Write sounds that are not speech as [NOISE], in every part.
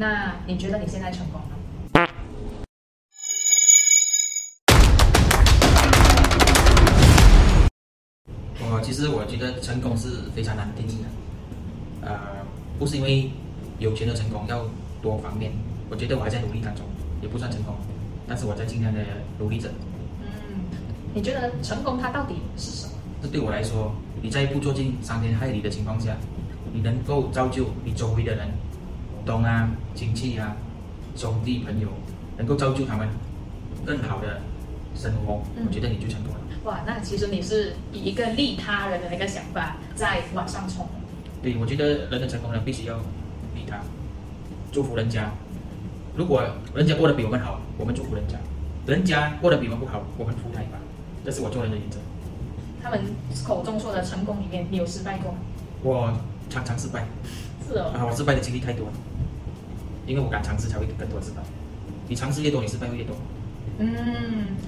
那你觉得你现在成功吗？我其实我觉得成功是非常难定义的，呃，不是因为有钱的成功要多方面，我觉得我还在努力当中，也不算成功，但是我在尽量的努力着。嗯，你觉得成功它到底是什么？这对我来说，你在不做尽伤天害理的情况下，你能够造就你周围的人，懂啊，亲戚啊，兄弟朋友，能够造就他们更好的生活，嗯我觉得你就成功了。哇，那其实你是以一个利他人的那个想法在往上冲。对，我觉得人的成功呢，必须要利他，祝福人家。如果人家过得比我们好，我们祝福人家；人家过得比我们不好，我们服他一把。这是我做人的原则。他们口中说的成功里面，你有失败过吗？我常常失败是哦，啊，我失败的经历太多了，因为我敢尝试，才会更多失败。你尝试越多，你失败会越多。嗯，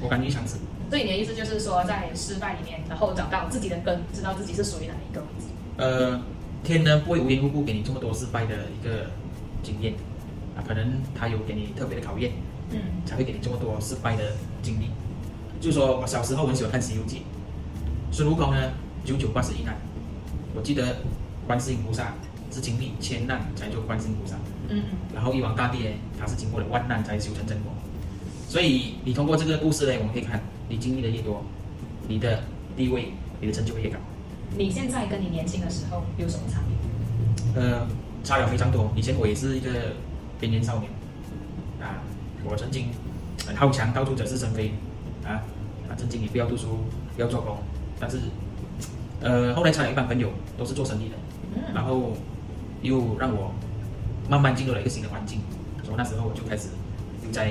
我敢于尝试。所以你的意思就是说，在失败里面，然后找到自己的根，知道自己是属于哪一个位置。呃，天呢不会无缘无故给你这么多失败的一个经验啊，可能他有给你特别的考验，嗯才会给你这么多失败的经历。就是说我小时候很喜欢看《西游记》，孙悟空呢九九八十一难，我记得观世音菩萨是经历千难才做观世音菩萨，嗯然后玉皇大帝呢他是经过了万难才修成正果。所以你通过这个故事呢，我们可以看你经历的越多，你的地位、你的成就会越高。你现在跟你年轻的时候有什么差别？呃，差了非常多。以前我也是一个边缘少年，啊，我曾经很好强，到处惹是生非，啊啊，曾经也不要读书，不要做工，但是，呃，后来才有一帮朋友，都是做生意的，嗯然后又让我慢慢进入了一个新的环境，所以那时候我就开始又在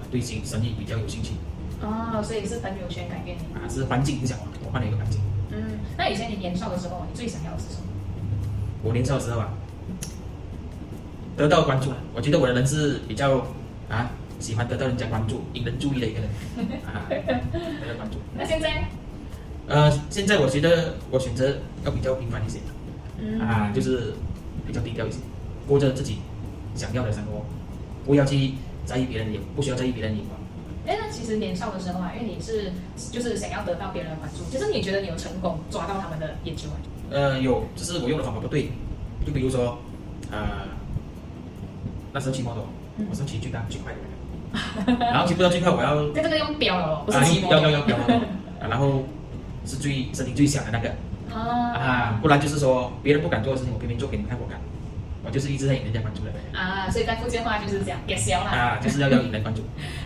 呃对新生意比较有兴趣，哦，所以是朋友圈改变你。啊，是环境影响我，我换了一个环境。嗯，那以前你年少的时候，你最想要的是什么？我年少的时候啊，得到关注。我觉得我的人是比较啊喜欢得到人家关注、引人注意的一个人 [LAUGHS] 啊，得到关注。那现在？呃，现在我觉得我选择要比较平凡一些嗯啊，就是比较低调一些，过着自己想要的生活，不要去在意别人的眼，不需要在意别人的眼光。哎，那其实年少的时候啊，因为你是就是想要得到别人的关注，就是你觉得你有成功抓到他们的眼球啊？呃，有，只是我用的方法不对，就比如说，呃，那时候骑摩托，嗯我是骑最大最快的那个，[LAUGHS] 然后骑不到最快，我要这这个用标了哦，不是啊，骑摩托要要然后是最声音最响的那个啊啊，不然就是说别人不敢做的事情，我偏偏做给你们看，我敢，我就是一直在引人家关注的啊，所以在福建话就是这样给消啦。啊，就是要要引人关注。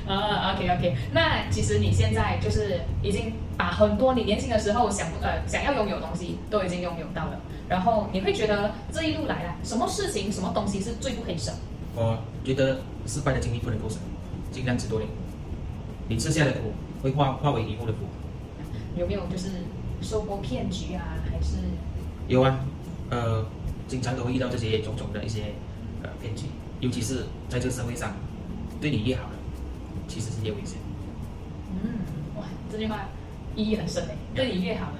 啊，OK OK，那其实你现在就是已经把很多你年轻的时候想不呃想要拥有的东西都已经拥有到了，然后你会觉得这一路来啊，什么事情什么东西是最不可以省？我觉得失败的经历不能够省，尽量吃多点。你吃下的苦会化化为以后的福。有没有就是受过骗局啊，还是有啊，呃，经常都会遇到这些种种的一些呃骗局，尤其是在这个社会上，对你越好的，其实是越危险。嗯哇这句话意义很深诶，对你越好的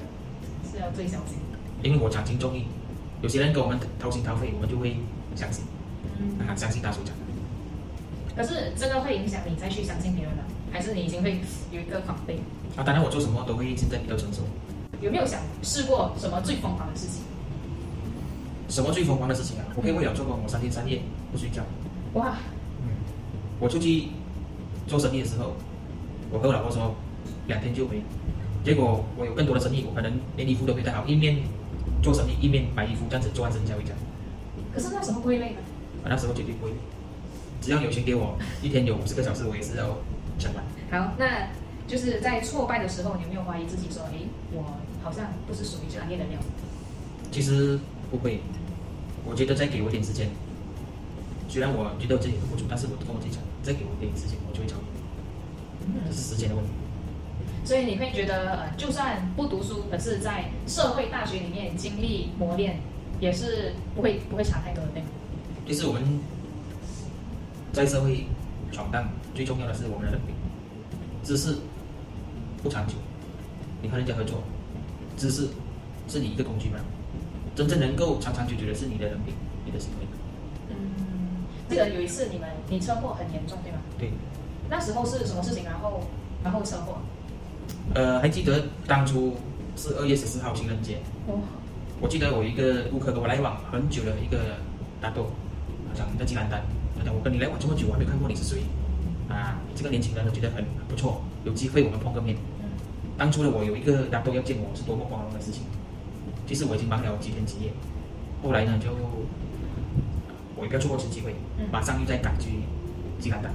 是要最小心。因为我讲情重义，有些人跟我们掏心掏肺，我们就会相信嗯，啊，相信他所讲的。可是这个会影响你再去相信别人吗？还是你已经会有一个防备？啊，当然我做什么都会现在比较成熟。有没有想试过什么最疯狂的事情？什么最疯狂的事情啊？我可以为了做工，我三天三夜不睡觉。哇，嗯，我出去做生意的时候，我和我老婆说两天就回，结果我有更多的生意，我可能连衣服都没带好，一面做生意一面买衣服，这样子做完生意才回家。可是那时候不会累吗？啊，那时候绝对不会，只要有钱给我，一天有五十个小时，我也是要撑完。好，那就是在挫败的时候，你有没有怀疑自己说，诶，我好像不是属于这行业的料？其实不会，我觉得再给我一点时间，虽然我觉得我自己很不足，但是我跟我自己讲，再给我一点时间，我就会超越，这是时间的问题。所以你会觉得，呃，就算不读书，可是在社会大学里面经历磨练，也是不会不会差太多的，对吗？就是我们在社会闯荡，最重要的是我们的人品，知识不长久，你和人家合作，知识是你一个工具吗，真正能够长长久久的是你的人品，你的行为。嗯，记得有一次你们你车祸很严重，对吗？对，那时候是什么事情？然后然后车祸？呃，还记得当初是二月十四号情人节，哦，我记得我一个顾客跟我来往很久的一个大豆，好像在吉兰丹，他讲我跟你来往这么久，我还没看过你是谁，啊，你这个年轻人我觉得很很不错，有机会我们碰个面。嗯，当初的我有一个大豆要见我是多么光荣的事情，其实我已经忙了几天几夜，后来呢就我也不要错过这次机会嗯，马上又再赶去吉兰丹，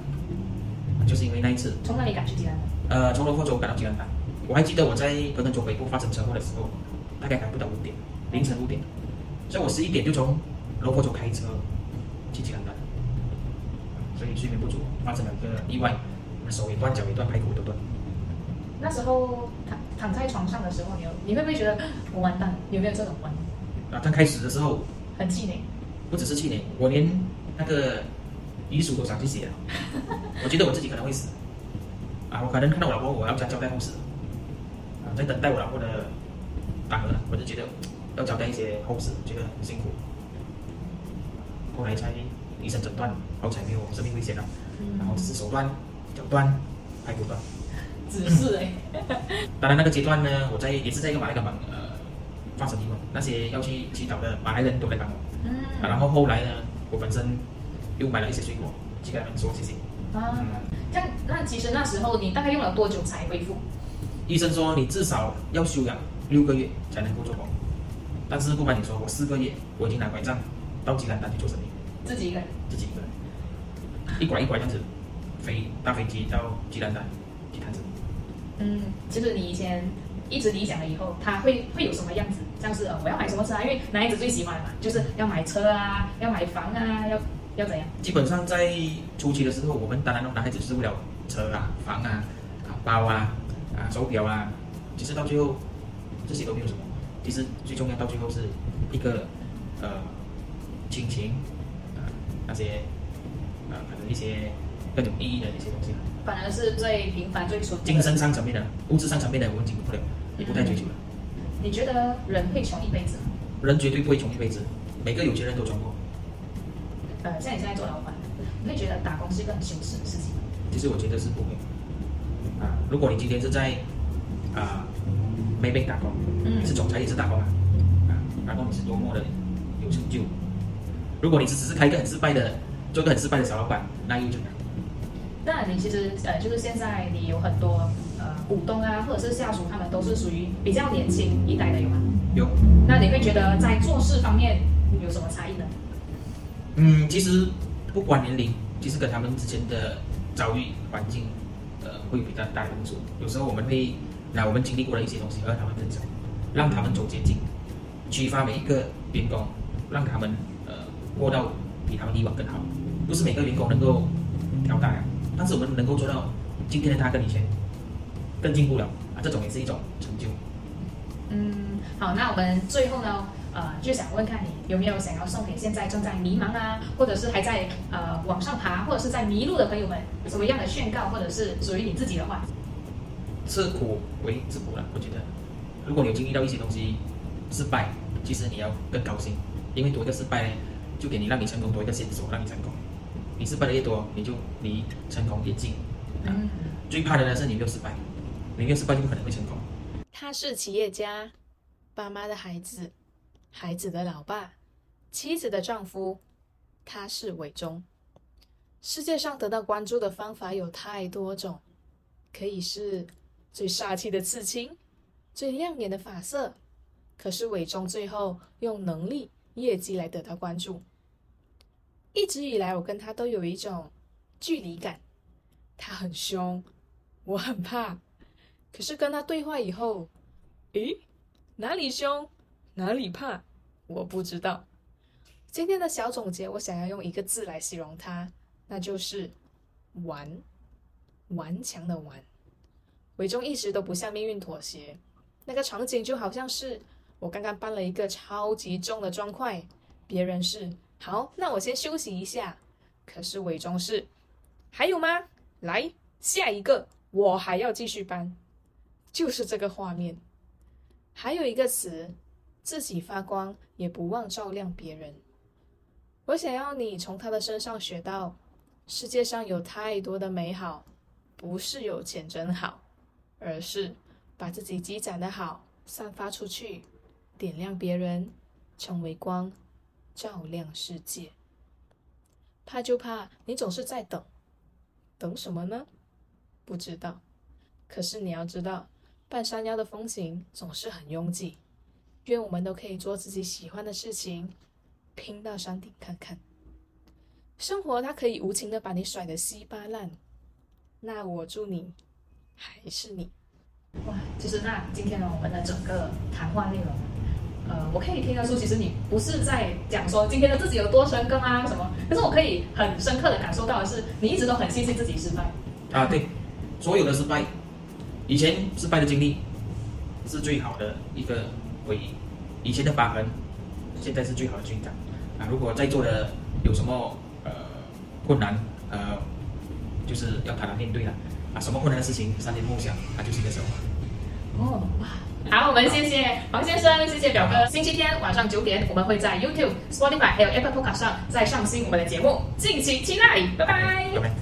就是因为那一次，从哪里赶去吉兰丹？呃，从罗佛州赶到吉兰丹，我还记得我在格登州北部发生车祸的时候，大概赶不到五点，凌晨五点，所以我十一点就从罗佛州开车去吉兰丹，所以睡眠不足，发生了一个意外，手也断，脚也断，排骨都断。那时候躺躺在床上的时候，你有你会不会觉得我完蛋？有没有这种完？啊，刚开始的时候，很气馁。不只是气馁，我连那个遗书都想去写了。[LAUGHS] 我觉得我自己可能会死，啊，我可能看到我老婆，我要交交代后事，啊，在等待我老婆的答案，我就觉得要交代一些后事，觉得很辛苦。后来才医生诊断，好彩没有生命危险了，然后只是手断、脚断、排骨断。只是哎、[LAUGHS] 当然那个阶段呢，我在也是在一个马来港呃发生意外，那些要去祈祷的马来人都来帮我。嗯啊，然后后来呢，我本身又买了一些水果，去给他们说谢谢。啊，嗯，这样那其实那时候你大概用了多久才恢复？医生说你至少要休养六个月才能够做工，但是不瞒你说，我四个月我已经拿拐杖到吉兰丹去做生意，自己一个人？自己一个人，一拐一拐这样子飞搭飞机到吉兰丹去探诊。嗯，就是你以前一直理想了以后，他会会有什么样子？像是呃，我要买什么车啊？因为男孩子最喜欢的嘛，就是要买车啊，要买房啊，要要怎样？基本上在初期的时候，我们当然男孩子是为了车啊、房啊、啊包啊、啊手表啊，其实到最后这些都没有什么。其实最重要到最后是一个呃亲情啊、那些呃可能一些更有意义的一些东西，反而是最平凡、最淳朴精神上层面的、物质上层面的我们解决不了，也不太追求了。你觉得人会穷一辈子吗？人绝对不会穷一辈子，每个有钱人都穷过。呃，像你现在做老板，你会觉得打工是一个很羞耻的事情吗？其实我觉得是不会。啊，如果你今天是在啊 Maybank 打工，嗯你是总裁也是打工啊，啊，然后你是多么的有成就。如果你是只是开一个很失败的，做个很失败的小老板，那又怎样？那你其实呃，就是现在你有很多呃股东啊，或者是下属，他们都是属于比较年轻一代的，有吗？有，那你会觉得在做事方面有什么差异呢？嗯，其实不管年龄，其实跟他们之间的遭遇环境，呃，会有比较大的因素。有时候我们会拿我们经历过的一些东西和他们分享，让他们走捷径，激发每一个员工，让他们呃过到比他们以往更好。不是每个员工能够挑大梁，但是我们能够做到今天的他跟以前更进步了啊，这种也是一种成就。嗯，好，那我们最后呢，呃，就想问看你有没有想要送给现在正在迷茫啊，或者是还在呃往上爬，或者是在迷路的朋友们，什么样的劝告，或者是属于你自己的话？吃苦为自苦了。我觉得，如果你有经历到一些东西失败，其实你要更高兴，因为多一个失败呢，就给你让你成功多一个线索，让你成功。你失败的越多，你就离成功越近。啊，嗯，最怕的呢是你没有失败，你没有失败就不可能会成功。他是企业家，爸妈的孩子，孩子的老爸，妻子的丈夫。他是伟忠。世界上得到关注的方法有太多种，可以是最煞气的刺青，最亮眼的发色。可是伟忠最后用能力、业绩来得到关注。一直以来，我跟他都有一种距离感。他很凶，我很怕。可是跟他对话以后，诶，哪里凶，哪里怕，我不知道。今天的小总结，我想要用一个字来形容他，那就是“顽”，顽强的顽。伟忠一直都不向命运妥协，那个场景就好像是我刚刚搬了一个超级重的砖块，别人是好，那我先休息一下，可是伪装是还有吗？来下一个，我还要继续搬。就是这个画面。还有一个词，自己发光，也不忘照亮别人。我想要你从他的身上学到，世界上有太多的美好，不是有钱真好，而是把自己积攒的好散发出去，点亮别人，成为光，照亮世界。怕就怕你总是在等，等什么呢？不知道。可是你要知道，半山腰的风景总是很拥挤。愿我们都可以做自己喜欢的事情，拼到山顶看看。生活它可以无情的把你甩得稀巴烂，那我祝你还是你。哇，就是那今天呢，我们的整个谈话内容，呃，我可以听得出，其实你不是在讲说今天的自己有多成功啊什么，可是我可以很深刻的感受到的是，你一直都很庆幸自己失败。啊，对，所有的失败，以前失败的经历是最好的一个回忆，以前的疤痕，现在是最好的成长。啊，如果在座的有什么呃困难，呃，就是要坦然面对了。啊，什么困难的事情，三年梦想，它就是一个笑话。哦，哇！好，我们谢谢黄先生，谢谢表哥。星期天晚上九点，我们会在 YouTube、Spotify 还有 Apple Podcast 上再上新我们的节目，敬请期待。拜拜。拜拜。